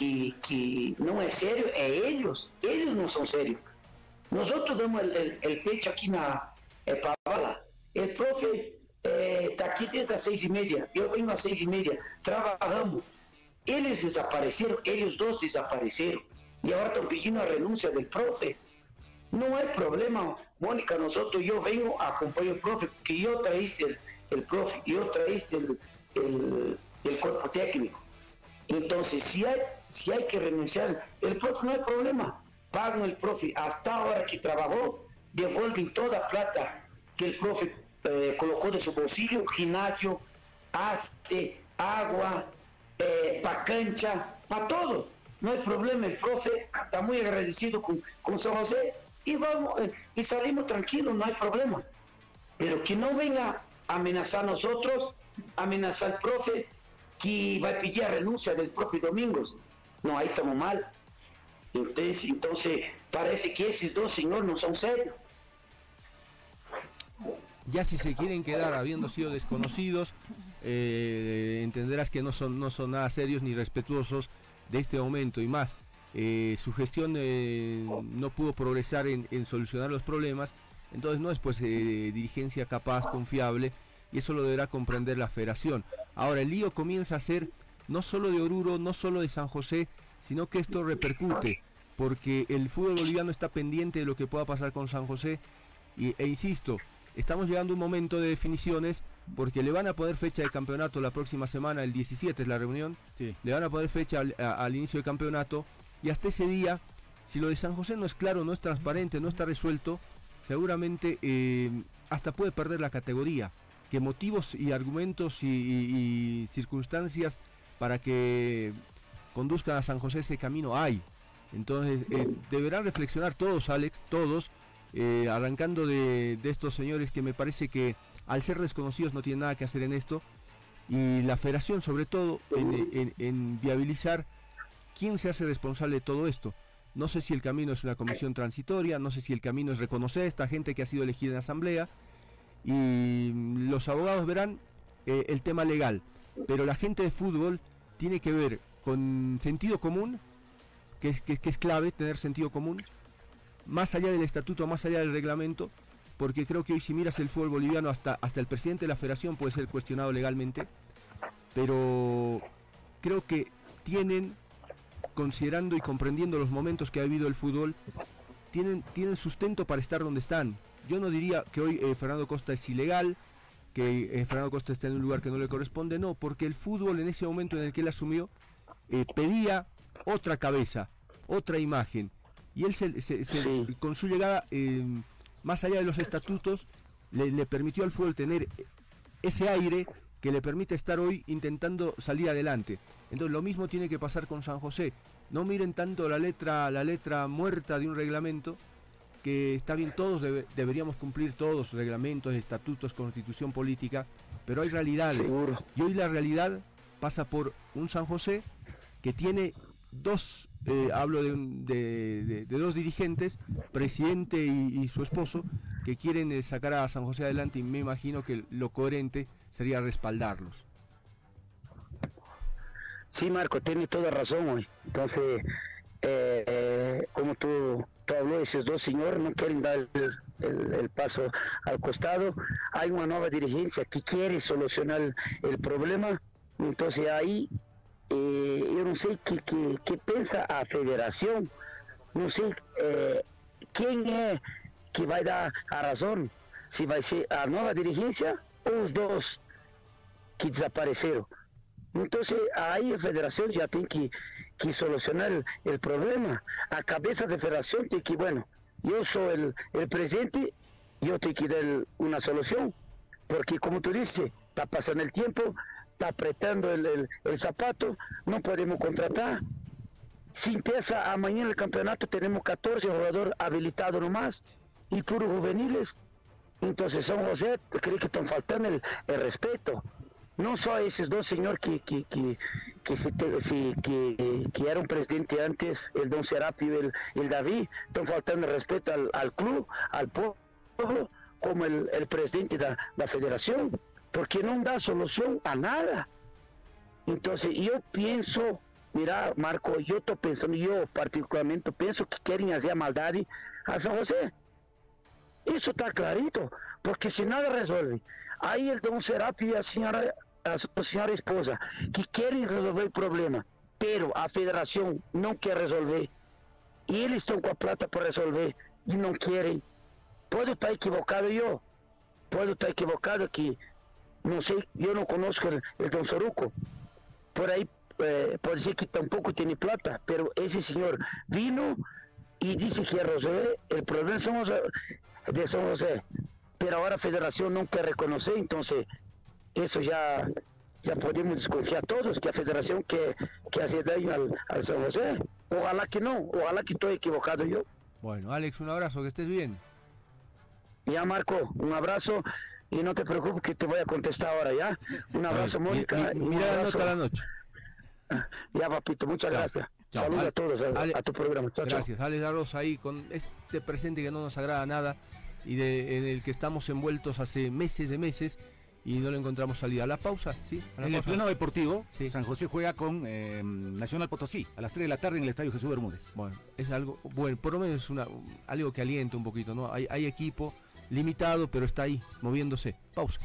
que, que no es serio es ellos, ellos no son serios. Nosotros damos el, el, pecho aquí en la Pavala. El profe está aquí desde las seis y media, yo vengo a las seis y media, trabajamos. Ellos desaparecieron, ellos dos desaparecieron. Y ahora están pidiendo la renuncia del profe. No hay problema, Mónica, nosotros, yo vengo, a acompañar al profe, que yo traíste el, profe, yo traíste el, cuerpo técnico. Entonces, si hay, si hay que renunciar, el profe no hay problema. Pagan el profe. Hasta ahora que trabajó, devuelven toda plata que el profe eh, colocó de su bolsillo, gimnasio, hace, agua, eh, para cancha, para todo. No hay problema, el profe está muy agradecido con, con San José y vamos eh, y salimos tranquilos, no hay problema. Pero que no venga a amenazar a nosotros, amenazar al profe, que va a pedir renuncia del profe Domingos. No, ahí estamos mal. Entonces, entonces parece que esos dos señores no son serios. Ya si se quieren quedar habiendo sido desconocidos, eh, entenderás que no son, no son nada serios ni respetuosos de este momento y más. Eh, su gestión eh, no pudo progresar en, en, solucionar los problemas, entonces no es pues dirigencia capaz, confiable, y eso lo deberá comprender la federación. Ahora el lío comienza a ser no solo de Oruro, no solo de San José, sino que esto repercute, porque el fútbol boliviano está pendiente de lo que pueda pasar con San José, y, e insisto, estamos llegando a un momento de definiciones, porque le van a poner fecha de campeonato la próxima semana, el 17 es la reunión, le van a poner fecha al, inicio del campeonato, y hasta ese día, si lo de San José no es claro, no es transparente, no está resuelto, seguramente eh, hasta puede perder la categoría que motivos y argumentos y, circunstancias para que conduzcan a San José ese camino hay. Entonces eh, deberán reflexionar todos, Alex, todos, eh, arrancando de, estos señores que me parece que al ser desconocidos no tienen nada que hacer en esto, y la federación sobre todo en, en viabilizar quién se hace responsable de todo esto. No sé si el camino es una comisión transitoria, no sé si el camino es reconocer a esta gente que ha sido elegida en asamblea, y los abogados verán eh, el tema legal, pero la gente de fútbol tiene que ver con sentido común, que es, que, es clave tener sentido común, más allá del estatuto, más allá del reglamento, porque creo que hoy si miras el fútbol boliviano hasta, hasta el presidente de la federación puede ser cuestionado legalmente, pero creo que tienen, considerando y comprendiendo los momentos que ha habido el fútbol, tienen, tienen sustento para estar donde están yo no diría que hoy eh, Fernando Costa es ilegal, que eh, Fernando Costa está en un lugar que no le corresponde, no, porque el fútbol en ese momento en el que él asumió eh, pedía otra cabeza, otra imagen. Y él con su llegada, más allá de los estatutos, le, le permitió al fútbol tener ese aire que le permite estar hoy intentando salir adelante. Entonces lo mismo tiene que pasar con San José. No miren tanto la letra, la letra muerta de un reglamento, que está bien, todos deberíamos cumplir todos reglamentos, estatutos, constitución política, pero hay realidades. Y hoy la realidad pasa por un San José que tiene dos, eh, hablo de, dos dirigentes, presidente y, su esposo, que quieren eh, sacar a San José adelante y me imagino que lo coherente sería respaldarlos. Sí, Marco, tiene toda razón hoy. Entonces, eh, como tú habló, esos dos señores no quieren dar el, paso al costado. Hay una nueva dirigencia que quiere solucionar el, problema. Entonces ahí eh, yo no sé qué, qué, piensa a federación. No sé eh, quién es que va a dar a razón. Si va a ser a nueva dirigencia o los dos que desaparecieron. Entonces ahí la federación ya tiene que que solucionar el, problema. A cabeza de federación tiene que, bueno, yo soy el, el presidente, yo tengo que dar una solución. Porque como tú dices, está pasando el tiempo, está apretando el, zapato, no podemos contratar. Si empieza mañana el campeonato, tenemos 14 jugadores habilitados nomás y puros juveniles. Entonces, son José, creo que están faltando el, el respeto no solo esos dos señores que, que, que, que, que, era un presidente antes, el don Serapio y el, el David, están faltando respeto al, club, al pueblo, como el, presidente de la federación, porque no da solución a nada. Entonces yo pienso mira, Marco, yo estoy pensando, yo particularmente pienso que quieren hacer maldad a San José. Eso está clarito, porque si nada resuelve, ahí el don Serapi y la señora, a esposa, que quieren resolver el problema, pero a federación no quiere resolver, y ellos están con plata para resolver, y no quieren. Puedo estar equivocado yo, puedo estar equivocado que, no sé, yo no conozco el, el don Soruco, por ahí eh, puede ser que tampoco tiene plata, pero ese señor vino y dice que resolver el problema de San José, pero ahora Federación no quiere reconocer, entonces eso ya ya podemos desconfiar todos que la Federación que, que hace daño al, al San José. Ojalá que no, ojalá que estoy equivocado yo. Bueno, Alex, un abrazo, que estés bien. Ya, Marco, un abrazo y no te preocupes que te voy a contestar ahora, ¿ya? Un abrazo, Mónica. Mi, mi, mira la nota la noche. Ya, papito, muchas Chao. gracias. Chao. Saludos a todos, a, Ale, a tu programa. Chao, gracias. Alex Arroz ahí con este presente que no nos agrada nada y de, en el que estamos envueltos hace meses de meses y no le encontramos salida. A la pausa, ¿sí? La en pausa. el pleno deportivo, sí. San José juega con eh, Nacional Potosí a las 3 de la tarde en el Estadio Jesús Bermúdez. Bueno, es algo, bueno, por lo menos es una, algo que alienta un poquito, ¿no? Hay, hay equipo limitado, pero está ahí, moviéndose. Pausa.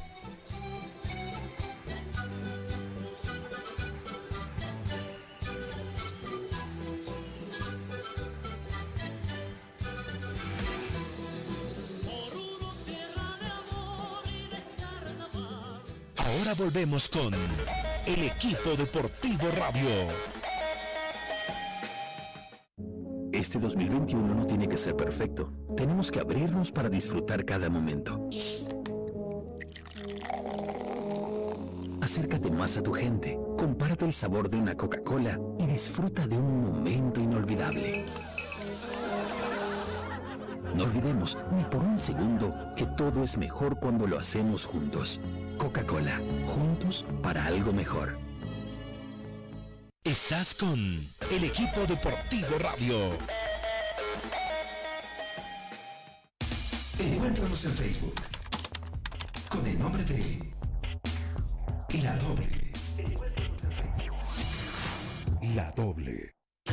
Volvemos con el equipo deportivo radio. Este 2021 no tiene que ser perfecto. Tenemos que abrirnos para disfrutar cada momento. Acércate más a tu gente, comparte el sabor de una Coca-Cola y disfruta de un momento inolvidable. No olvidemos ni por un segundo que todo es mejor cuando lo hacemos juntos. Coca-Cola, juntos para algo mejor. Estás con el equipo deportivo radio. Encuéntranos en Facebook con el nombre de La Doble. La Doble.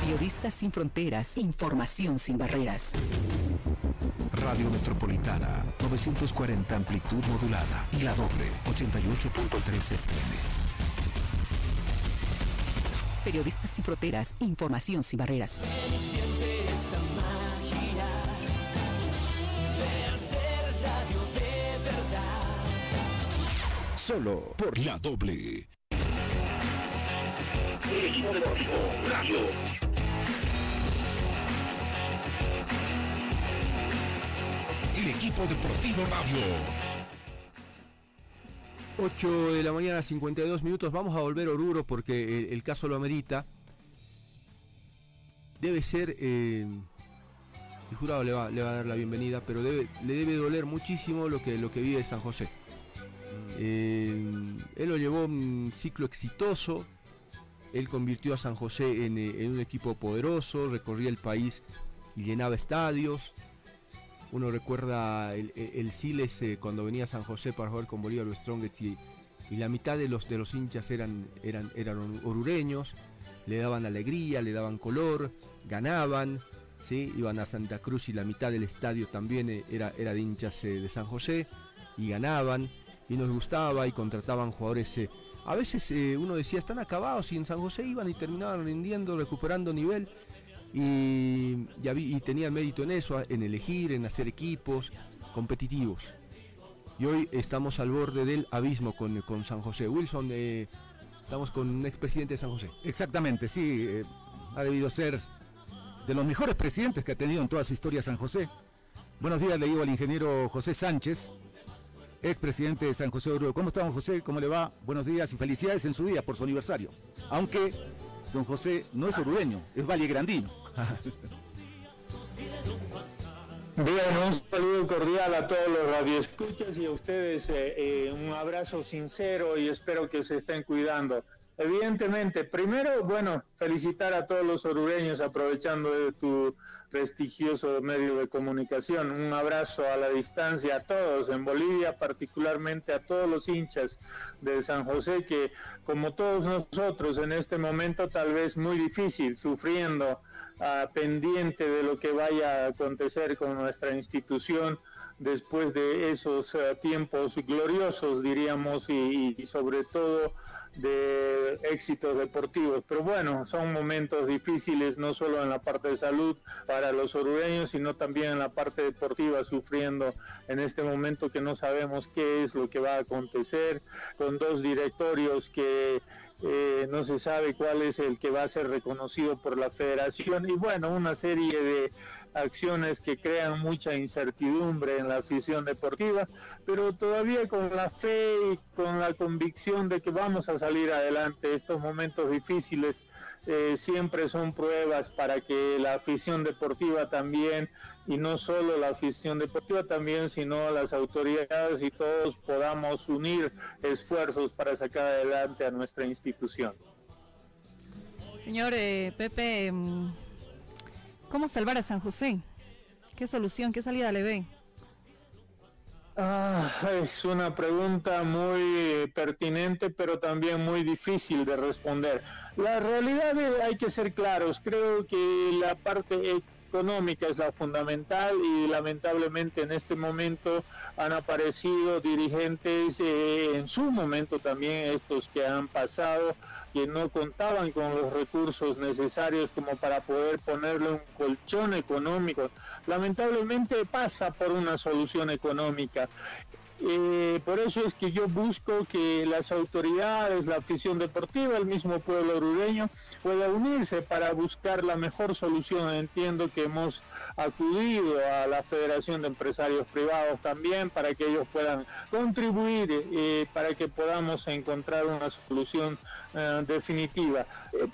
Periodistas sin fronteras. Información sin barreras. Radio Metropolitana, 940 amplitud modulada y la doble, 88.3 FM. Periodistas sin fronteras, información sin barreras. Siente esta magia de hacer radio de verdad. Solo por la doble. El equipo deportivo Radio. Equipo deportivo radio. 8 de la mañana, 52 minutos. Vamos a volver a Oruro porque el, el caso lo amerita. Debe ser, eh, el jurado le va, le va, a dar la bienvenida, pero le debe doler muchísimo lo que, lo que vive San José. Eh, él lo llevó un ciclo exitoso. Él convirtió a San José en, en un equipo poderoso, recorría el país y llenaba estadios uno recuerda el, el Siles eh, cuando venía San José para jugar con Bolívar o Strongets y, y, la mitad de los, de los hinchas eran, eran, eran orureños, le daban alegría, le daban color, ganaban, ¿sí? iban a Santa Cruz y la mitad del estadio también eh, era, era de hinchas eh, de San José y ganaban y nos gustaba y contrataban jugadores. A veces uno decía, están acabados y en San José iban y terminaban rindiendo, recuperando nivel y, tenía mérito en eso, en elegir, en hacer equipos competitivos. Y hoy estamos al borde del abismo con, con San José. Wilson, eh, estamos con un expresidente de San José. Exactamente, sí, eh, ha debido ser de los mejores presidentes que ha tenido en toda su historia San José. Buenos días, le digo al ingeniero José Sánchez, expresidente de San José de Oruro. ¿Cómo estamos, José? ¿Cómo le va? Buenos días y felicidades en su día por su aniversario. Aunque don José no es orureño, es vallegrandino. Bien, un saludo cordial a todos los radioescuchas y a ustedes eh, eh, un abrazo sincero y espero que se estén cuidando. Evidentemente, primero, bueno, felicitar a todos los orureños aprovechando de tu prestigioso medio de comunicación. Un abrazo a la distancia a todos en Bolivia, particularmente a todos los hinchas de San José que, como todos nosotros en este momento, tal vez muy difícil, sufriendo, ah, pendiente de lo que vaya a acontecer con nuestra institución después de esos ah, tiempos gloriosos, diríamos, y, y sobre todo de éxitos deportivos. Pero bueno, son momentos difíciles, no solo en la parte de salud para los orureños, sino también en la parte deportiva, sufriendo en este momento que no sabemos qué es lo que va a acontecer, con dos directorios que eh, no se sabe cuál es el que va a ser reconocido por la federación y bueno, una serie de acciones que crean mucha incertidumbre en la afición deportiva, pero todavía con la fe y con la convicción de que vamos a salir adelante. Estos momentos difíciles eh, siempre son pruebas para que la afición deportiva también, y no solo la afición deportiva también, sino las autoridades y todos podamos unir esfuerzos para sacar adelante a nuestra institución. Señor eh, Pepe, mm, ¿Cómo salvar a San José? ¿Qué solución, qué salida le ve? Ah, es una pregunta muy pertinente, pero también muy difícil de responder. La realidad es, hay que ser claros. Creo que la parte económica es la fundamental y lamentablemente en este momento han aparecido dirigentes eh, en su momento también estos que han pasado que no contaban con los recursos necesarios como para poder ponerle un colchón económico. Lamentablemente pasa por una solución económica eh, por eso es que yo busco que las autoridades, la afición deportiva, el mismo pueblo orureño pueda unirse para buscar la mejor solución. Entiendo que hemos acudido a la Federación de Empresarios Privados también para que ellos puedan contribuir eh, para que podamos encontrar una solución eh, definitiva.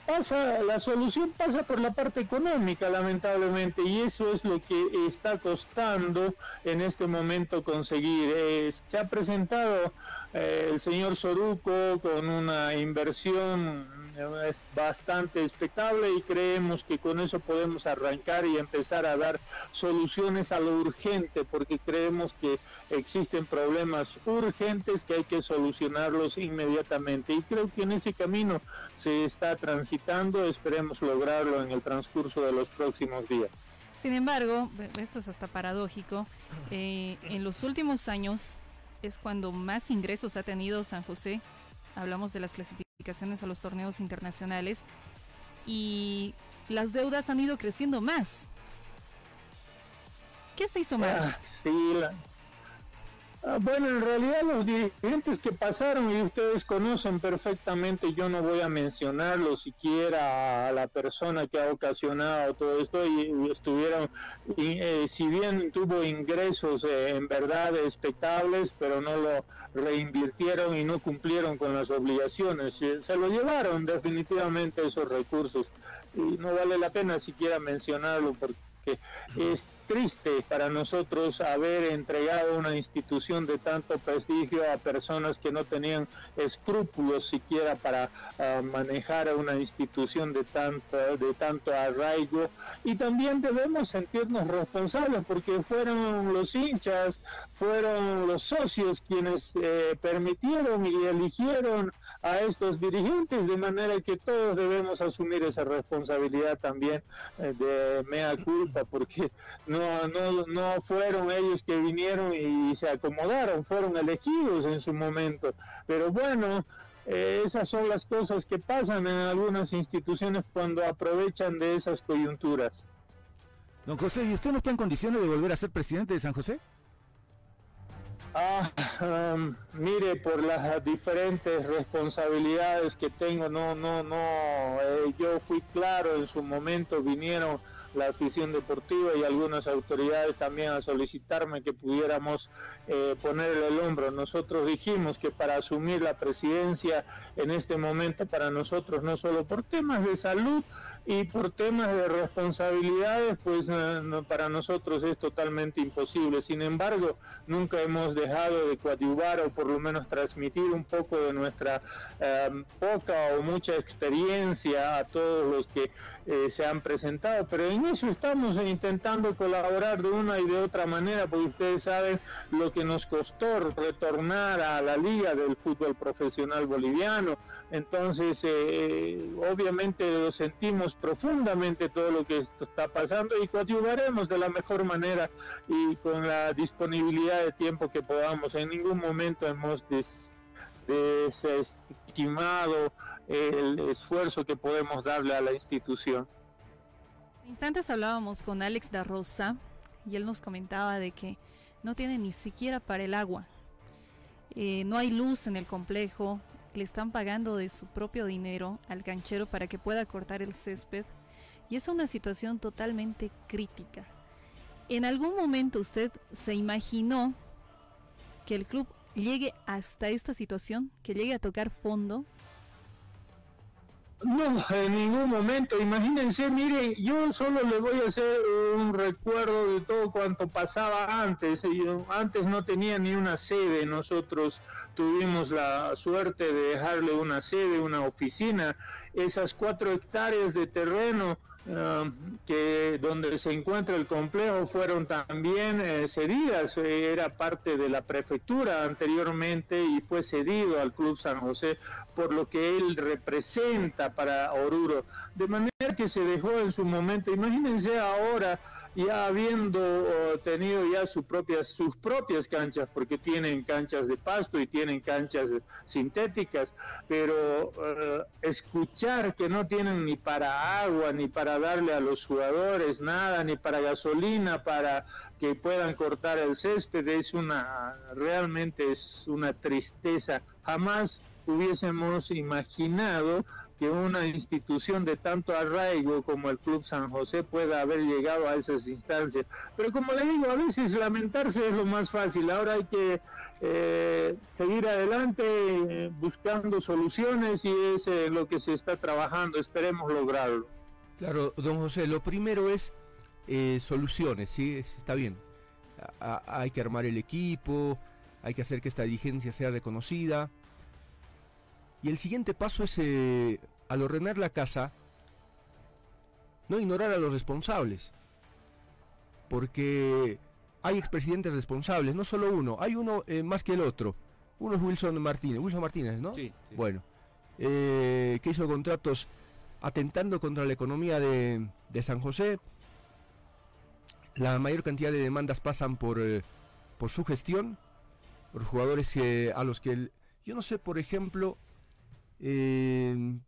pasa, la solución pasa por la parte económica, lamentablemente, y eso es lo que está costando en este momento conseguir se ha presentado eh, el señor Soruco con una inversión eh, bastante expectable y creemos que con eso podemos arrancar y empezar a dar soluciones a lo urgente porque creemos que existen problemas urgentes que hay que solucionarlos inmediatamente y creo que en ese camino se está transitando, esperemos lograrlo en el transcurso de los próximos días. Sin embargo, esto es hasta paradójico, eh, en los últimos años es cuando más ingresos ha tenido San José. Hablamos de las clasificaciones a los torneos internacionales y las deudas han ido creciendo más. ¿Qué se hizo mal? Ah, sí, la, bueno, en realidad los dirigentes que pasaron y ustedes conocen perfectamente, yo no voy a mencionarlo siquiera a la persona que ha ocasionado todo esto y, estuvieron, eh, si bien tuvo ingresos eh, en verdad expectables, pero no lo reinvirtieron y no cumplieron con las obligaciones, se lo llevaron definitivamente esos recursos. Y no vale la pena siquiera mencionarlo porque es triste para nosotros haber entregado una institución de tanto prestigio a personas que no tenían escrúpulos siquiera para uh, manejar una institución de tanto, de tanto arraigo. Y también debemos sentirnos responsables porque fueron los hinchas, fueron los socios quienes eh, permitieron y eligieron a estos dirigentes de manera que todos debemos asumir esa responsabilidad también eh, de mea culpa porque no, no, no fueron ellos que vinieron y se acomodaron, fueron elegidos en su momento. Pero bueno, eh, esas son las cosas que pasan en algunas instituciones cuando aprovechan de esas coyunturas. Don José, ¿y usted no está en condiciones de volver a ser presidente de San José? Ah, um, mire, por las diferentes responsabilidades que tengo, no, no, no, eh, yo fui claro en su momento, vinieron la afición deportiva y algunas autoridades también a solicitarme que pudiéramos eh, ponerle el hombro. Nosotros dijimos que para asumir la presidencia en este momento para nosotros, no solo por temas de salud y por temas de responsabilidades, pues para nosotros es totalmente imposible. Sin embargo, nunca hemos dejado de coadyuvar o por lo menos transmitir un poco de nuestra em, poca o mucha experiencia a todos los que eh, se han presentado. Pero eso estamos intentando colaborar de una y de otra manera, porque ustedes saben lo que nos costó retornar a la liga del fútbol profesional boliviano. Entonces, eh, obviamente lo sentimos profundamente todo lo que esto está pasando y coadyuvaremos de la mejor manera y con la disponibilidad de tiempo que podamos. En ningún momento hemos desestimado el esfuerzo que podemos darle a la institución. Instantes hablábamos con Alex da Rosa y él nos comentaba de que no tiene ni siquiera para el agua. Eh, no hay luz en el complejo, le están pagando de su propio dinero al canchero para que pueda cortar el césped y es una situación totalmente crítica. ¿En algún momento usted se imaginó que el club llegue hasta esta situación, que llegue a tocar fondo? No, en ningún momento. Imagínense, miren, yo solo le voy a hacer un recuerdo de todo cuanto pasaba antes. Yo antes no tenía ni una sede. Nosotros tuvimos la suerte de dejarle una sede, una oficina. Esas cuatro hectáreas de terreno Ah, que donde se encuentra el complejo fueron también eh, cedidas, eh, era parte de la prefectura anteriormente y fue cedido al Club San José por lo que él representa para Oruro. De manera que se dejó en su momento, imagínense ahora ya habiendo tenido ya su propias, sus propias canchas, porque tienen canchas de pasto y tienen canchas sintéticas, pero eh, escuchar que no tienen ni para agua, ni para darle a los jugadores nada, ni para gasolina, para que puedan cortar el césped, es una, realmente es una tristeza. Jamás hubiésemos imaginado que una institución de tanto arraigo como el Club San José pueda haber llegado a esas instancias. Pero como le digo, a veces lamentarse es lo más fácil. Ahora hay que eh, seguir adelante eh, buscando soluciones y es eh, lo que se está trabajando. Esperemos lograrlo. Claro, don José, lo primero es soluciones, ¿sí? Está bien. hay que armar el equipo, hay que hacer que esta dirigencia sea reconocida. Y el siguiente paso es al ordenar la casa, no ignorar a los responsables. Porque hay expresidentes responsables, no solo uno, hay uno eh, más que el otro. Uno es Wilson Martínez, Wilson Martínez, ¿no? Sí. Bueno, eh, que hizo contratos atentando contra la economía de, San José. La mayor cantidad de demandas pasan por, eh, por su gestión, por jugadores a los que... yo no sé, por ejemplo, el,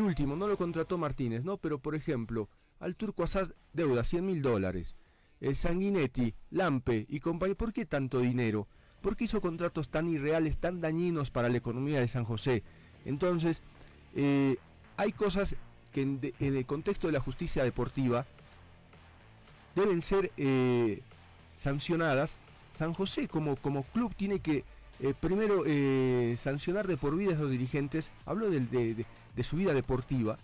último no lo contrató Martínez, ¿no? Pero por ejemplo, al Turco Asad deuda 100 mil dólares. El Sanguinetti, Lampe y compañía, ¿por qué tanto dinero? ¿Por qué hizo contratos tan irreales, tan dañinos para la economía de San José? Entonces, eh, hay cosas que en, el contexto de la justicia deportiva deben ser eh, sancionadas. San José como, como club tiene que eh, primero, eh, sancionar de por vida a los dirigentes, hablo de, su vida deportiva,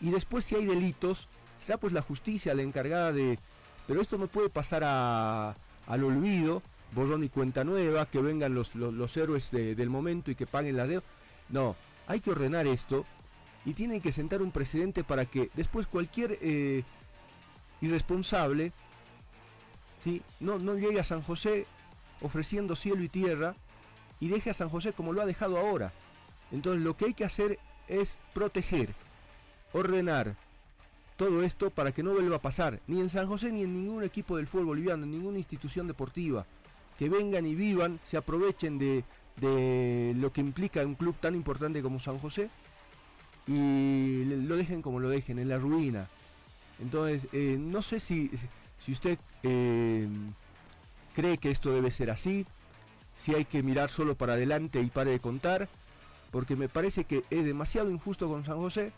y después si hay delitos, será pues la justicia la encargada de... Pero esto no puede pasar al olvido, borrón y cuenta nueva, que vengan los, los, héroes del momento y que paguen la deuda. No, hay que ordenar esto y tienen que sentar un precedente para que después cualquier eh, irresponsable ¿sí? no, no llegue a San José ofreciendo cielo y tierra y deje a San José como lo ha dejado ahora. Entonces lo que hay que hacer es proteger, ordenar todo esto para que no vuelva a pasar, ni en San José ni en ningún equipo del fútbol boliviano, en ninguna institución deportiva. Que vengan y vivan, se aprovechen de, de lo que implica un club tan importante como San José y lo dejen como lo dejen, en la ruina. Entonces, eh, no sé si, si usted eh, cree que esto debe ser así, si hay que mirar solo para adelante y pare de contar, porque me parece que es demasiado injusto con San José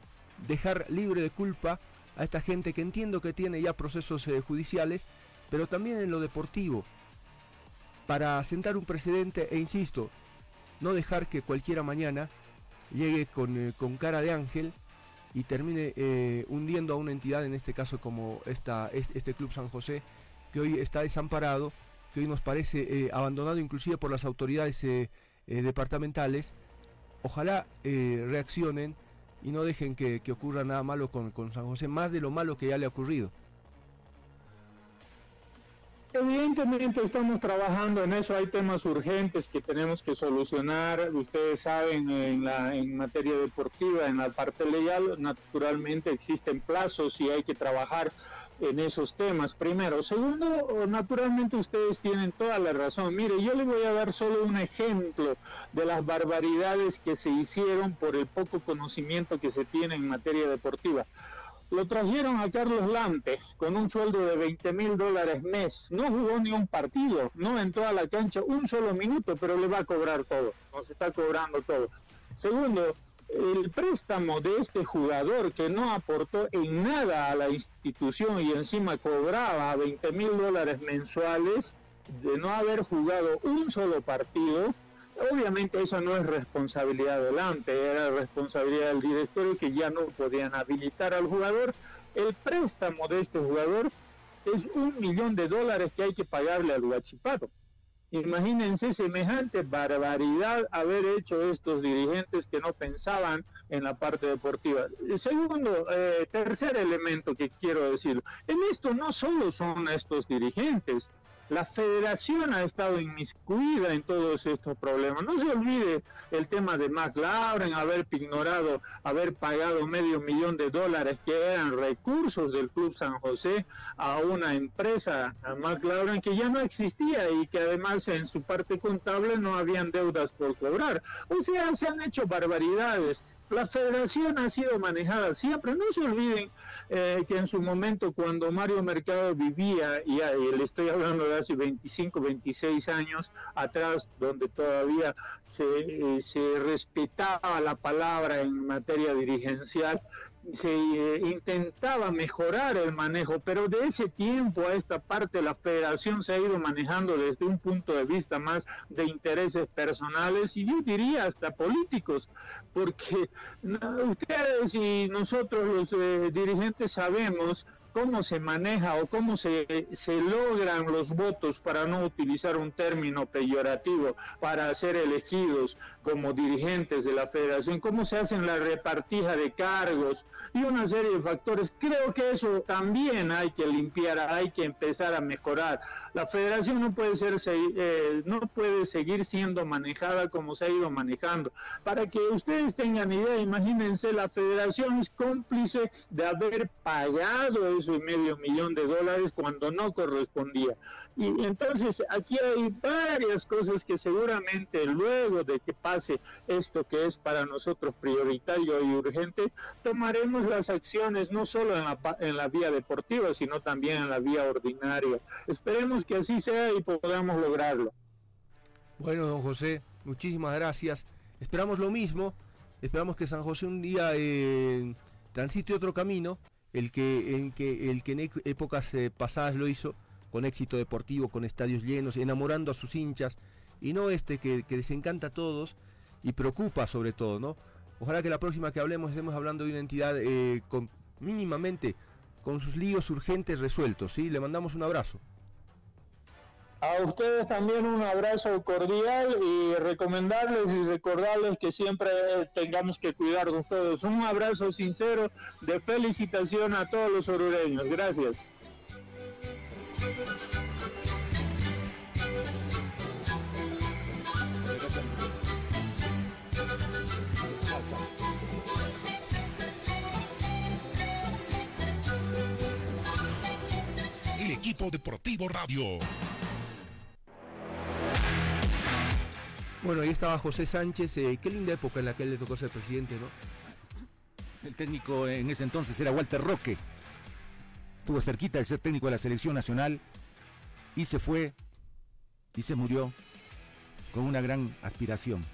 dejar libre de culpa a esta gente que entiendo que tiene ya procesos eh, judiciales, pero también en lo deportivo, para sentar un precedente e insisto, no dejar que cualquiera mañana llegue con, eh, con cara de ángel y termine eh, hundiendo a una entidad, en este caso como esta, este, este Club San José, que hoy está desamparado, que hoy nos parece eh, abandonado inclusive por las autoridades eh, eh, departamentales. Ojalá reaccionen y no dejen que, que ocurra nada malo con, con San José, más de lo malo que ya le ha ocurrido. Evidentemente estamos trabajando en eso, hay temas urgentes que tenemos que solucionar, ustedes saben, en, la, en materia deportiva, en la parte legal, naturalmente existen plazos y hay que trabajar en esos temas, primero. Segundo, naturalmente ustedes tienen toda la razón. Mire, yo le voy a dar solo un ejemplo de las barbaridades que se hicieron por el poco conocimiento que se tiene en materia deportiva. Lo trajeron a Carlos Lampe con un sueldo de 20 mil dólares mes. No jugó ni un partido, no entró a la cancha un solo minuto, pero le va a cobrar todo. Nos está cobrando todo. Segundo, el préstamo de este jugador que no aportó en nada a la institución y encima cobraba 20 mil dólares mensuales de no haber jugado un solo partido, obviamente eso no es responsabilidad delante, era responsabilidad del directorio que ya no podían habilitar al jugador. El préstamo de este jugador es un millón de dólares que hay que pagarle al Huachipato. Imagínense semejante barbaridad haber hecho estos dirigentes que no pensaban en la parte deportiva. Segundo, eh, tercer elemento que quiero decir, en esto no solo son estos dirigentes, la federación ha estado inmiscuida en todos estos problemas. No se olvide el tema de McLaren, haber ignorado, haber pagado medio millón de dólares que eran recursos del Club San José a una empresa, a McLaren, que ya no existía y que además en su parte contable no habían deudas por cobrar. O sea, se han hecho barbaridades. La federación ha sido manejada siempre. No se olviden eh, que en su momento cuando Mario Mercado vivía, y, le estoy hablando de hace 25, 26 años atrás, donde todavía eh, se respetaba la palabra en materia dirigencial, se eh, intentaba mejorar el manejo, pero de ese tiempo a esta parte la federación se ha ido manejando desde un punto de vista más de intereses personales y yo diría hasta políticos, porque ustedes y nosotros los eh, dirigentes sabemos cómo se maneja o cómo se, se, logran los votos, para no utilizar un término peyorativo, para ser elegidos como dirigentes de la federación, cómo se hacen la repartija de cargos y una serie de factores. Creo que eso también hay que limpiar, hay que empezar a mejorar. La federación no puede ser, eh, no puede seguir siendo manejada como se ha ido manejando. Para que ustedes tengan idea, imagínense, la federación es cómplice de haber pagado ese medio millón de dólares cuando no correspondía. Y entonces aquí hay varias cosas que seguramente luego de que pase esto que es para nosotros prioritario y urgente, tomaremos las acciones no solo en la, en la vía deportiva, sino también en la vía ordinaria. Esperemos que así sea y podamos lograrlo. Bueno, don José, muchísimas gracias. Esperamos lo mismo. Esperamos que San José un día eh, transite otro camino, el que, en que, el que en épocas eh, pasadas lo hizo, con éxito deportivo, con estadios llenos, enamorando a sus hinchas, y no este que, que desencanta a todos y preocupa sobre todo, ¿no? Ojalá que la próxima que hablemos estemos hablando de una entidad eh, con, mínimamente con sus líos urgentes resueltos, ¿sí? Le mandamos un abrazo. A ustedes también un abrazo cordial y recomendarles y recordarles que siempre tengamos que cuidarnos todos. Un abrazo sincero de felicitación a todos los orureños. Gracias. Equipo deportivo radio. Bueno, ahí estaba José Sánchez. Eh, qué linda época en la que él le tocó ser presidente, ¿no? El técnico en ese entonces era Walter Roque. Estuvo cerquita de ser técnico de la selección nacional y se fue y se murió con una gran aspiración.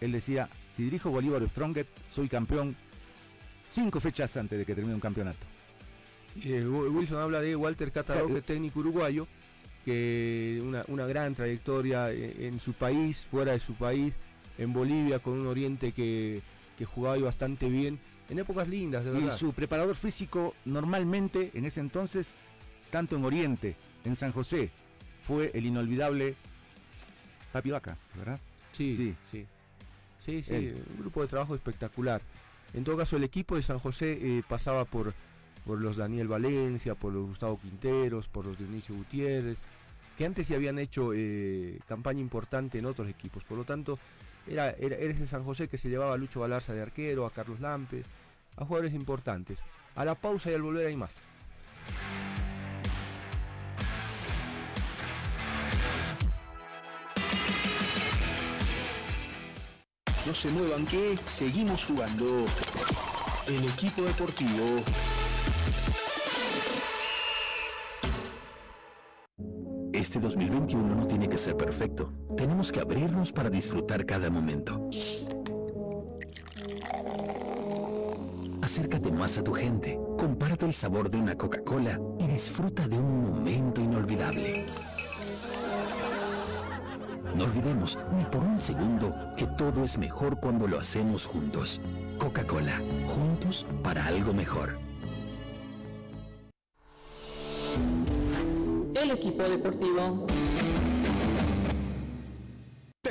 Él decía, si dirijo Bolívar o Stronget, soy campeón cinco fechas antes de que termine un campeonato. Eh, Wilson habla de Walter Cataroque, técnico uruguayo, que una, una gran trayectoria en, en, su país, fuera de su país, en Bolivia, con un Oriente que, que jugaba bastante bien, en épocas lindas, de verdad. Y su preparador físico normalmente, en ese entonces, tanto en Oriente, en San José, fue el inolvidable Papi Vaca, ¿verdad? Sí, sí, sí. Sí, sí, un grupo de trabajo espectacular. En todo caso, el equipo de San José eh, pasaba por, por los Daniel Valencia, por los Gustavo Quinteros, por los Dionisio Gutiérrez, que antes ya habían hecho eh, campaña importante en otros equipos. Por lo tanto, era, era, era, ese San José que se llevaba a Lucho Galarza de arquero, a Carlos Lampe, a jugadores importantes. A la pausa y al volver hay más. No se muevan que seguimos jugando. El equipo deportivo. Este 2021 no tiene que ser perfecto. Tenemos que abrirnos para disfrutar cada momento. Acércate más a tu gente, comparte el sabor de una Coca-Cola y disfruta de un momento inolvidable. No olvidemos ni por un segundo que todo es mejor cuando lo hacemos juntos. Coca-Cola, juntos para algo mejor. Equipo deportivo.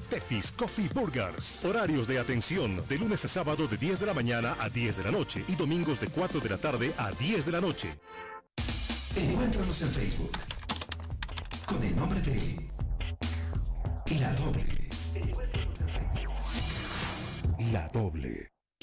Tefis Coffee Burgers. Horarios de atención de lunes a sábado de 10 de la mañana a 10 de la noche y domingos de 4 de la tarde a 10 de la noche. Encuéntranos en Facebook con el nombre de La Doble. La Doble.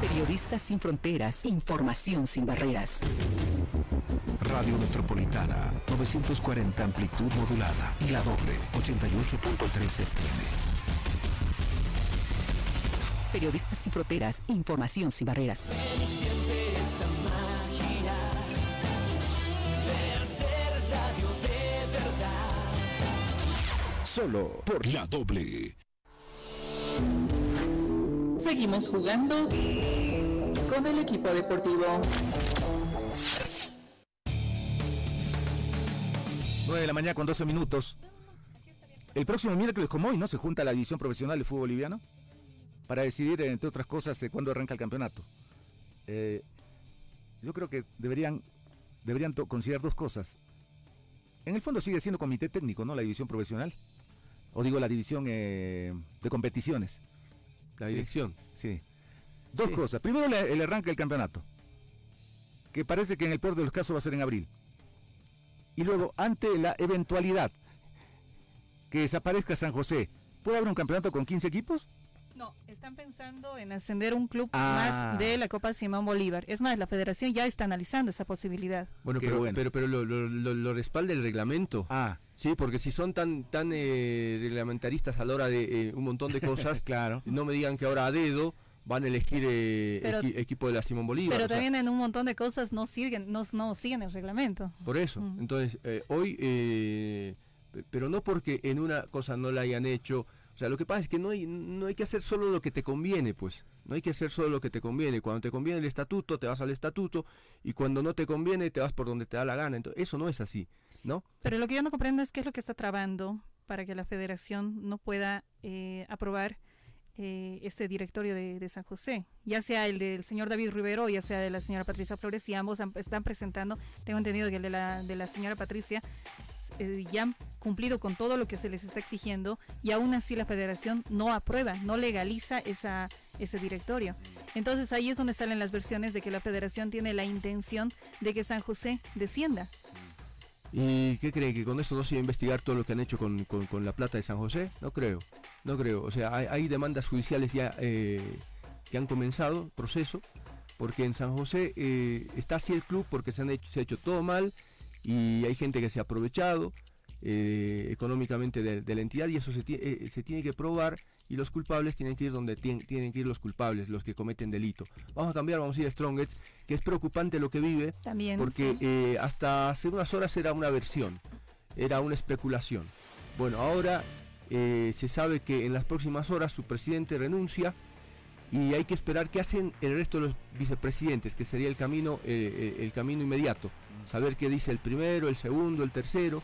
Periodistas sin fronteras. Información sin barreras. Radio Metropolitana, 940 amplitud modulada y la doble, 88.3 FM. Periodistas sin fronteras, información sin barreras. Solo por la doble. Seguimos jugando con el equipo deportivo. 9 de la mañana con 12 minutos. El próximo miércoles como hoy, ¿no? Se junta la división profesional de fútbol boliviano para decidir, entre otras cosas, eh, cuándo arranca el campeonato. Eh, yo creo que deberían, deberían considerar dos cosas. En el fondo sigue siendo comité técnico, ¿no? La división profesional. O digo, la división eh, de competiciones. La dirección. Sí. Dos sí. cosas. Primero, el, el arranque del campeonato. Que parece que en el peor de los casos va a ser en abril y luego ante la eventualidad que desaparezca San José, ¿puede haber un campeonato con 15 equipos? No, están pensando en ascender un club ah. más de la Copa Simón Bolívar. Es más, la federación ya está analizando esa posibilidad. Bueno, pero, bueno. pero, pero lo, lo, lo, lo, respalda el reglamento. Ah. Sí, porque si son tan tan eh, reglamentaristas a la hora de eh, un montón de cosas, claro. no me digan que ahora a dedo van a elegir eh, pero, equi equipo de la Simón Bolívar. Pero también sea, en un montón de cosas no siguen, no, no siguen el reglamento. Por eso. Mm. Entonces, eh, hoy, eh, pero no porque en una cosa no la hayan hecho. Sea, lo que pasa es que no hay, no hay que hacer solo lo que te conviene, pues. No hay que hacer solo lo que te conviene. Cuando te conviene el estatuto, te vas al estatuto. Y cuando no te conviene, te vas por donde te da la gana. Entonces, eso no es así, ¿no? Pero lo que yo no comprendo es qué es lo que está trabando para que la federación no pueda eh, aprobar eh, este directorio de, de, San José, ya sea el del señor David Rivero ya sea de la señora Patricia Flores, y ambos están presentando, tengo entendido que el de la, de la señora Patricia eh, ya han cumplido con todo lo que se les está exigiendo y aún así la federación no aprueba, no legaliza esa, ese directorio. Entonces ahí es donde salen las versiones de que la federación tiene la intención de que San José descienda. ¿Y qué creen? ¿Que con esto no se va a investigar todo lo que han hecho con, la plata de San José? No creo, no creo. O sea, hay, demandas judiciales ya eh, que han comenzado, proceso, porque en San José eh, está así el club porque se, han hecho, se ha hecho todo mal y hay gente que se ha aprovechado eh, económicamente de, la entidad y eso se, se tiene que probar y los culpables tienen que ir donde tienen que ir los culpables, los que cometen delito. Vamos a cambiar, vamos a ir a Strongets, que es preocupante lo que vive, También, porque eh, hasta hace unas horas era una versión, era una especulación. Bueno, ahora eh, se sabe que en las próximas horas su presidente renuncia y hay que esperar qué hacen el resto de los vicepresidentes, que sería el camino, eh, el camino inmediato. Saber qué dice el primero, el segundo, el tercero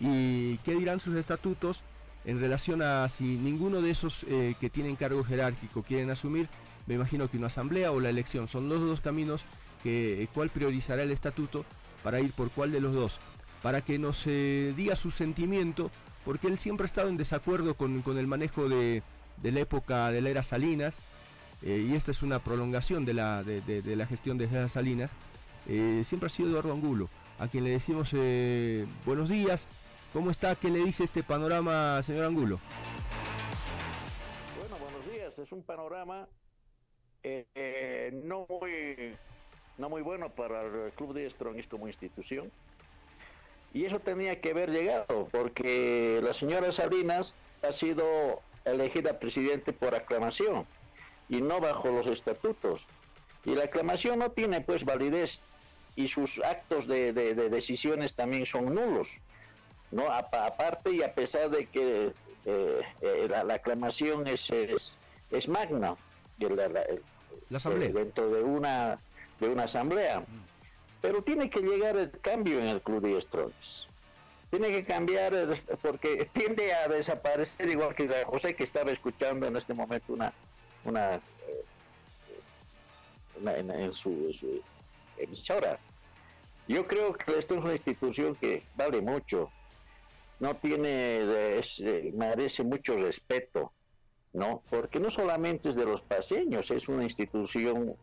y qué dirán sus estatutos en relación a si ninguno de esos eh, que tienen cargo jerárquico quieren asumir, me imagino que una asamblea o la elección. Son los dos caminos que eh, cuál priorizará el estatuto para ir por cuál de los dos, para que nos eh, diga su sentimiento, porque él siempre ha estado en desacuerdo con, el manejo de, la época de la era Salinas, y esta es una prolongación de la, de, la gestión de las Salinas, siempre ha sido Eduardo Angulo, a quien le decimos buenos días, ¿Cómo está? ¿Qué le dice este panorama, señor Angulo? Bueno, buenos días. Es un panorama eh, no, muy, no muy bueno para el Club de Strongis como institución. Y eso tenía que haber llegado, porque la señora Salinas ha sido elegida presidente por aclamación y no bajo los estatutos. Y la aclamación no tiene pues validez y sus actos de decisiones también son nulos. ¿No? aparte y a pesar de que eh, eh, la, aclamación es, es, magna, la, asamblea. dentro de una, de una asamblea. Pero tiene que llegar el cambio en el Club de Estrones. Tiene que cambiar porque tiende a desaparecer igual que José que estaba escuchando en este momento una, una, eh, en, su, su emisora. Yo creo que esto es una institución que vale mucho, no tiene, merece mucho respeto, ¿no? Porque no solamente es de los paseños, es una institución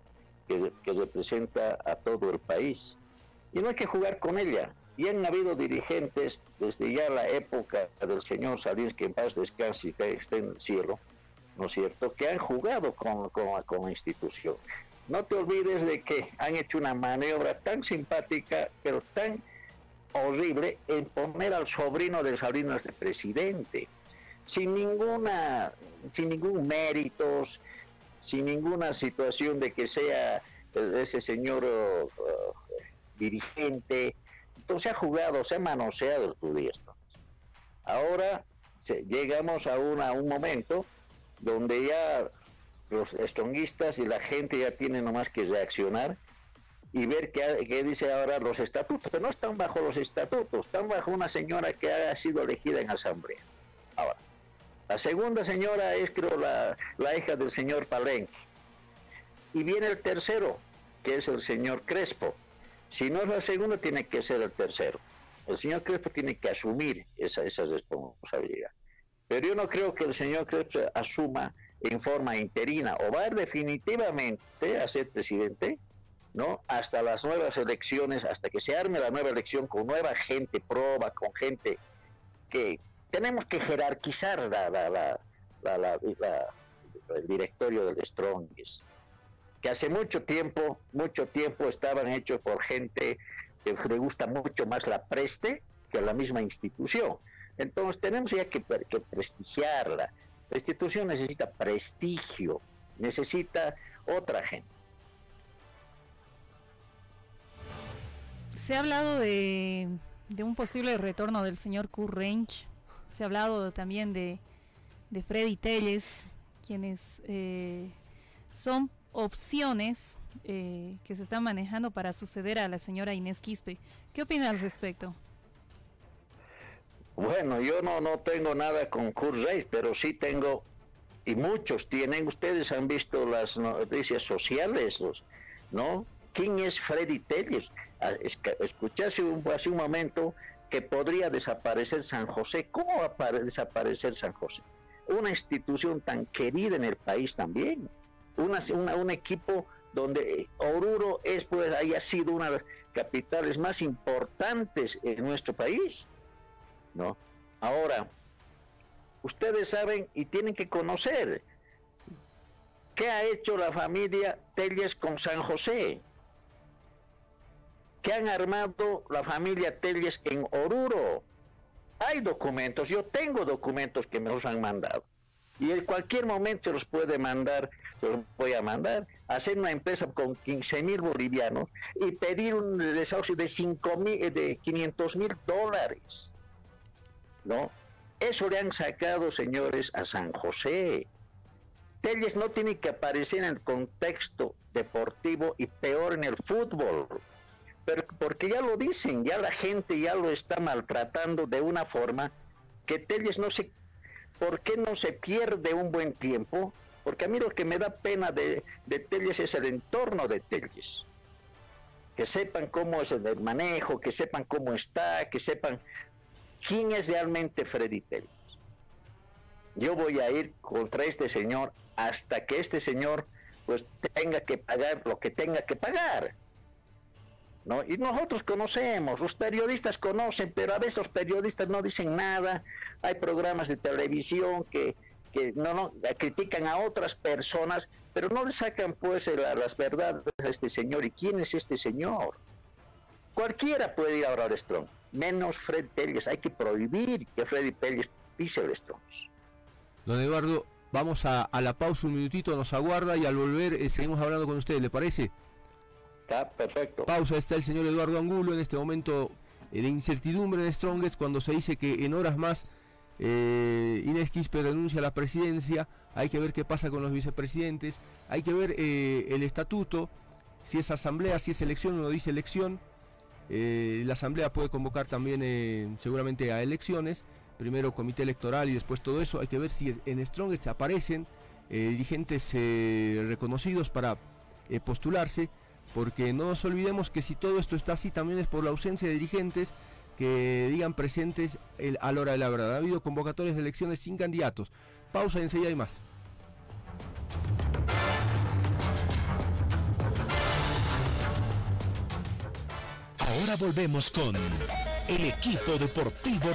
que, representa a todo el país. Y no hay que jugar con ella. Y han habido dirigentes desde ya la época del señor Salinas, que en paz descanse y esté en el cielo, ¿no es cierto?, que han jugado con, con, con la institución. No te olvides de que han hecho una maniobra tan simpática, pero tan horrible en poner al sobrino de Salinas de presidente, sin ninguna, sin ningún méritos, sin ninguna situación de que sea eh, ese señor uh, dirigente. Entonces se ha jugado, se ha manoseado el turismo. Ahora llegamos a, a un momento donde ya los estronguistas y la gente ya tienen nomás que reaccionar y ver qué, dice ahora los estatutos, pero no están bajo los estatutos, están bajo una señora que ha sido elegida en asamblea. Ahora, la segunda señora es creo la, la hija del señor Palenque. Y viene el tercero, que es el señor Crespo. Si no es la segunda, tiene que ser el tercero. El señor Crespo tiene que asumir esa, esa responsabilidad. Pero yo no creo que el señor Crespo asuma en forma interina o va definitivamente a ser presidente ¿no? Hasta las nuevas elecciones, hasta que se arme la nueva elección con nueva gente proba, con gente que tenemos que jerarquizar la, la, la, el directorio del Strongest, que hace mucho tiempo, mucho tiempo estaban hechos por gente que le gusta mucho más la preste que la misma institución. Entonces tenemos ya que, que prestigiarla. La institución necesita prestigio, necesita otra gente. Se ha hablado de, un posible retorno del señor Kurt Range. Se ha hablado también de, de Freddy Telles, quienes eh, son opciones eh, que se están manejando para suceder a la señora Inés Quispe. ¿Qué opina al respecto? Bueno, yo no, no tengo nada con Kurt Reis, pero sí tengo y muchos tienen, ustedes han visto las noticias sociales, ¿no? ¿Quién es Freddy Telles? Ah, escuché hace un, momento que podría desaparecer San José. ¿Cómo va a desaparecer San José? Una institución tan querida en el país también. Una, un equipo donde Oruro es, pues, haya sido una de las capitales más importantes en nuestro país. ¿no? Ahora, ustedes saben y tienen que conocer qué ha hecho la familia Telles con San José. ¿Qué han armado la familia Telles en Oruro? Hay documentos, yo tengo documentos que me los han mandado. Y en cualquier momento los puede mandar, los voy a mandar, hacer una empresa con 15 mil bolivianos y pedir un desahucio de, 5 mil, de 500 mil dólares. ¿No? Eso le han sacado, señores, a San José. Telles no tiene que aparecer en el contexto deportivo y peor en el fútbol pero porque ya lo dicen, ya la gente ya lo está maltratando de una forma que Telles no se, ¿por qué no se pierde un buen tiempo? Porque a mí lo que me da pena de, de Telles es el entorno de Telles. Que sepan cómo es el manejo, que sepan cómo está, que sepan quién es realmente Freddy Telles. Yo voy a ir contra este señor hasta que este señor pues tenga que pagar lo que tenga que pagar Y nosotros conocemos, los periodistas conocen, pero a veces los periodistas no dicen nada. Hay programas de televisión que, que no, no critican a otras personas, pero no le sacan pues las verdades a este señor. ¿Y quién es este señor? Cualquiera puede ir a orar Strong, menos Fred Pérez. Hay que prohibir que Freddy Pérez pise Strong. Don Eduardo, vamos a, a, la pausa un minutito, nos aguarda y al volver eh, seguimos hablando con usted, ¿le parece? Está perfecto. Pausa, está el señor Eduardo Angulo en este momento eh, de incertidumbre en Strongest cuando se dice que en horas más eh, Inés Quispe renuncia a la presidencia, hay que ver qué pasa con los vicepresidentes, hay que ver eh, el estatuto, si es asamblea, si es elección o no dice elección. La asamblea puede convocar también seguramente a elecciones, primero comité electoral y después todo eso. Hay que ver si en Strongest aparecen dirigentes reconocidos para postularse porque no nos olvidemos que si todo esto está así también es por la ausencia de dirigentes que digan presentes el, a la hora de la verdad. Ha habido convocatorias de elecciones sin candidatos. Pausa y enseguida hay más. Ahora volvemos con el equipo deportivo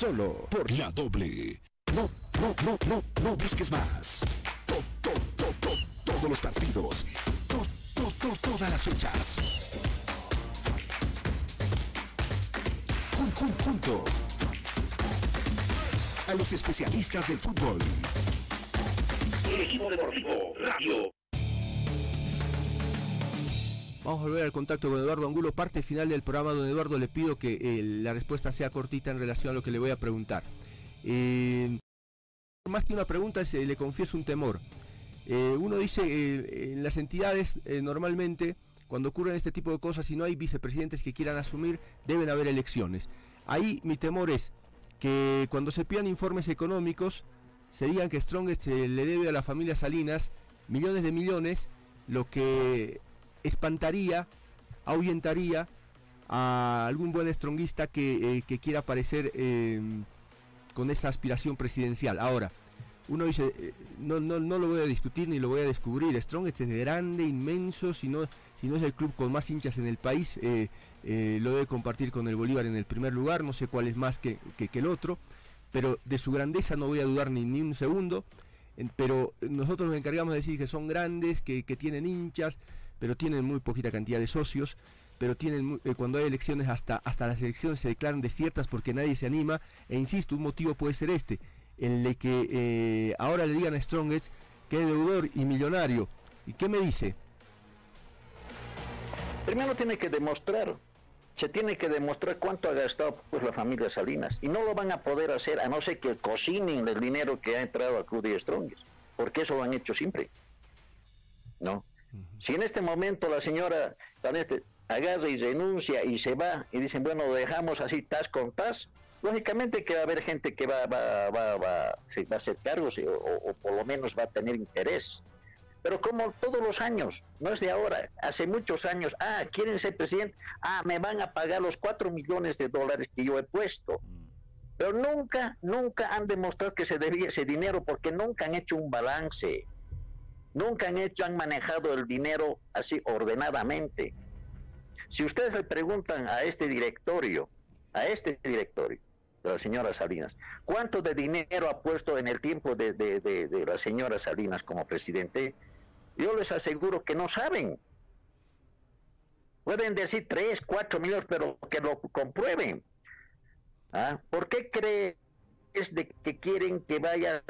solo por la doble. No, no, no, no, no busques más. To- to- to- to- todos los partidos. To- to- to- todas las fechas. Jun- jun- junto a los especialistas del fútbol. El deportivo Radio. Vamos a volver al contacto con Eduardo Angulo, parte final del programa. Don Eduardo, le pido que eh, la respuesta sea cortita en relación a lo que le voy a preguntar. Eh, más que una pregunta, es, le confieso un temor. Eh, uno dice, eh, en las entidades normalmente, cuando ocurren este tipo de cosas, si no hay vicepresidentes que quieran asumir, deben haber elecciones. Ahí mi temor es que cuando se pidan informes económicos, se digan que Strongest le debe a la familia Salinas millones de millones, lo que espantaría, ahuyentaría a algún buen stronguista que, eh, que quiera aparecer eh, con esa aspiración presidencial. Ahora, uno dice, eh, no, no, no lo voy a discutir ni lo voy a descubrir. Strongest es grande, inmenso, si no, si no es el club con más hinchas en el país, eh, lo debe compartir con el Bolívar en el primer lugar, no sé cuál es más que, que- que el otro, pero de su grandeza no voy a dudar ni, ni un segundo. Pero nosotros nos encargamos de decir que son grandes, que, que tienen hinchas, pero tienen muy poquita cantidad de socios, pero tienen eh, cuando hay elecciones hasta hasta las elecciones se declaran desiertas porque nadie se anima e insisto un motivo puede ser este el de que eh, ahora le digan a Strongest que es deudor y millonario y qué me dice Primero tiene que demostrar, se tiene que demostrar cuánto ha gastado pues la familia Salinas y no lo van a poder hacer a no ser que cocinen el dinero que ha entrado a Cruz y Strongest, porque eso lo han hecho siempre. ¿No? Si en este momento la señora Caneste agarra y renuncia y se va y dicen, bueno, lo dejamos así tas con tas, lógicamente que va a haber gente que va, va, va, va, se va a hacer cargos y- o, o por lo menos va a tener interés. Pero como todos los años, no es de ahora, hace muchos años, ah, quieren ser presidente, ah, me van a pagar los cuatro millones de dólares que yo he puesto. Pero nunca, nunca han demostrado que se debía ese dinero porque nunca han hecho un balance. Nunca han hecho, han manejado el dinero así ordenadamente. Si ustedes le preguntan a este directorio, a este directorio de la señora Salinas, ¿cuánto de dinero ha puesto en el tiempo de, de- de- la señora Salinas como presidente? Yo les aseguro que no saben. Pueden decir 3, 4 millones, pero que lo comprueben. ¿Ah? ¿Por qué crees de que quieren que vaya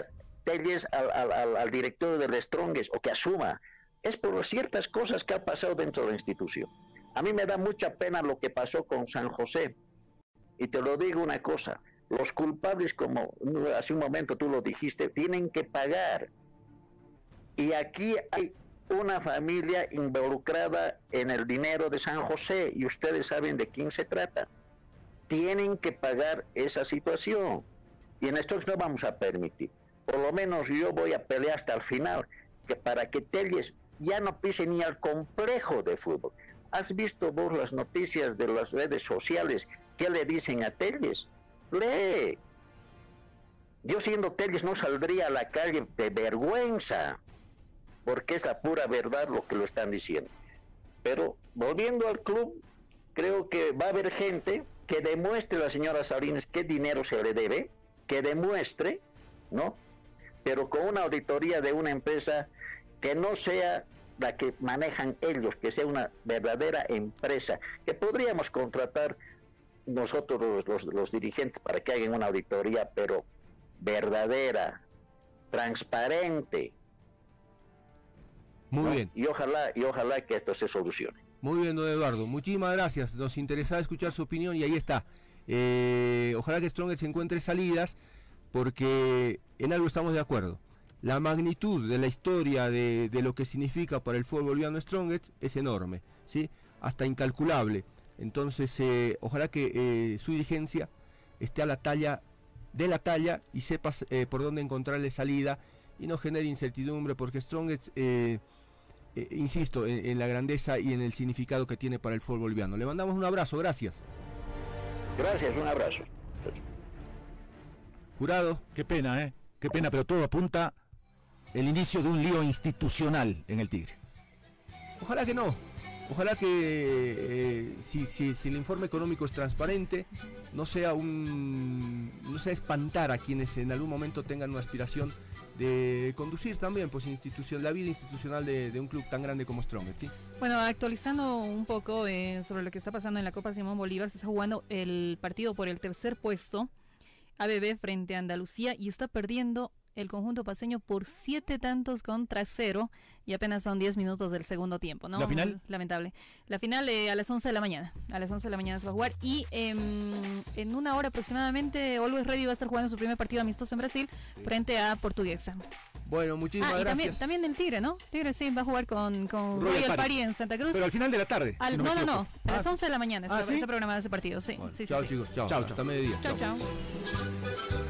Telles al, al, al- directorio de Strongest o que asuma? Es por ciertas cosas que ha pasado dentro de la institución. A mí me da mucha pena lo que pasó con San José. Y te lo digo una cosa, los culpables, como hace un momento tú lo dijiste, tienen que pagar. Y aquí hay una familia involucrada en el dinero de San José y ustedes saben de quién se trata. Tienen que pagar esa situación. Y en esto no vamos a permitir. Por lo menos yo voy a pelear hasta el final, que para que Telles ya no pise ni al complejo de fútbol. ¿Has visto vos las noticias de las redes sociales? ¿Qué le dicen a Telles? Lee. Yo siendo Telles no saldría a la calle de vergüenza, porque es la pura verdad lo que lo están diciendo. Pero volviendo al club, creo que va a haber gente que demuestre a la señora Salinas qué dinero se le debe, que demuestre, ¿no? Pero con una auditoría de una empresa que no sea la que manejan ellos, que sea una verdadera empresa, que podríamos contratar nosotros los, los- los dirigentes para que hagan una auditoría, pero verdadera, transparente. Muy ¿no? bien. Y ojalá, y ojalá que esto se solucione. Muy bien, don Eduardo. Muchísimas gracias. Nos interesaba escuchar su opinión y ahí está. Eh, ojalá que Strongest encuentre salidas porque en algo estamos de acuerdo. La magnitud de la historia de, de lo que significa para el fútbol boliviano Strongest es enorme, ¿sí? hasta incalculable. Entonces, eh, ojalá que eh, su dirigencia esté a la talla de la talla y sepas eh, por dónde encontrarle salida y no genere incertidumbre porque Strongest insisto, en, en la grandeza y en el significado que tiene para el fútbol boliviano. Le mandamos un abrazo, gracias. Gracias, un abrazo. Jurado. Qué pena, ¿eh? Qué pena, pero todo apunta el inicio de un lío institucional en el Tigre. Ojalá que no. Ojalá que eh, si, si- si el informe económico es transparente, no sea un no sea espantar a quienes en algún momento tengan una aspiración de conducir también pues institución, la vida institucional de, de un club tan grande como Strongest, ¿sí? Bueno, actualizando un poco eh, sobre lo que está pasando en la Copa Simón Bolívar, se está jugando el partido por el tercer puesto, ABB frente a Andalucía, y está perdiendo el conjunto paseño por siete tantos contra cero, y apenas son 10 minutos del segundo tiempo, ¿no? ¿La final? Lamentable. La final eh, a las 11 de la mañana, a las 11 de la mañana se va a jugar, y em, en una hora aproximadamente Always Ready va a estar jugando su primer partido amistoso en Brasil frente a Portuguesa. Bueno, muchísimas Ah, y gracias. también, también el Tigre, ¿no? Tigre sí, va a jugar con, con Royal Royal, Party. Party en Santa Cruz. Pero al final de la tarde. Al- si no, no, no, a las Ah, 11 de la mañana ¿Ah, está, sí? programado ese partido, sí. sí, chao sí. chicos, chao, Chao, hasta chao. mediodía. Chao, chao. Oruro,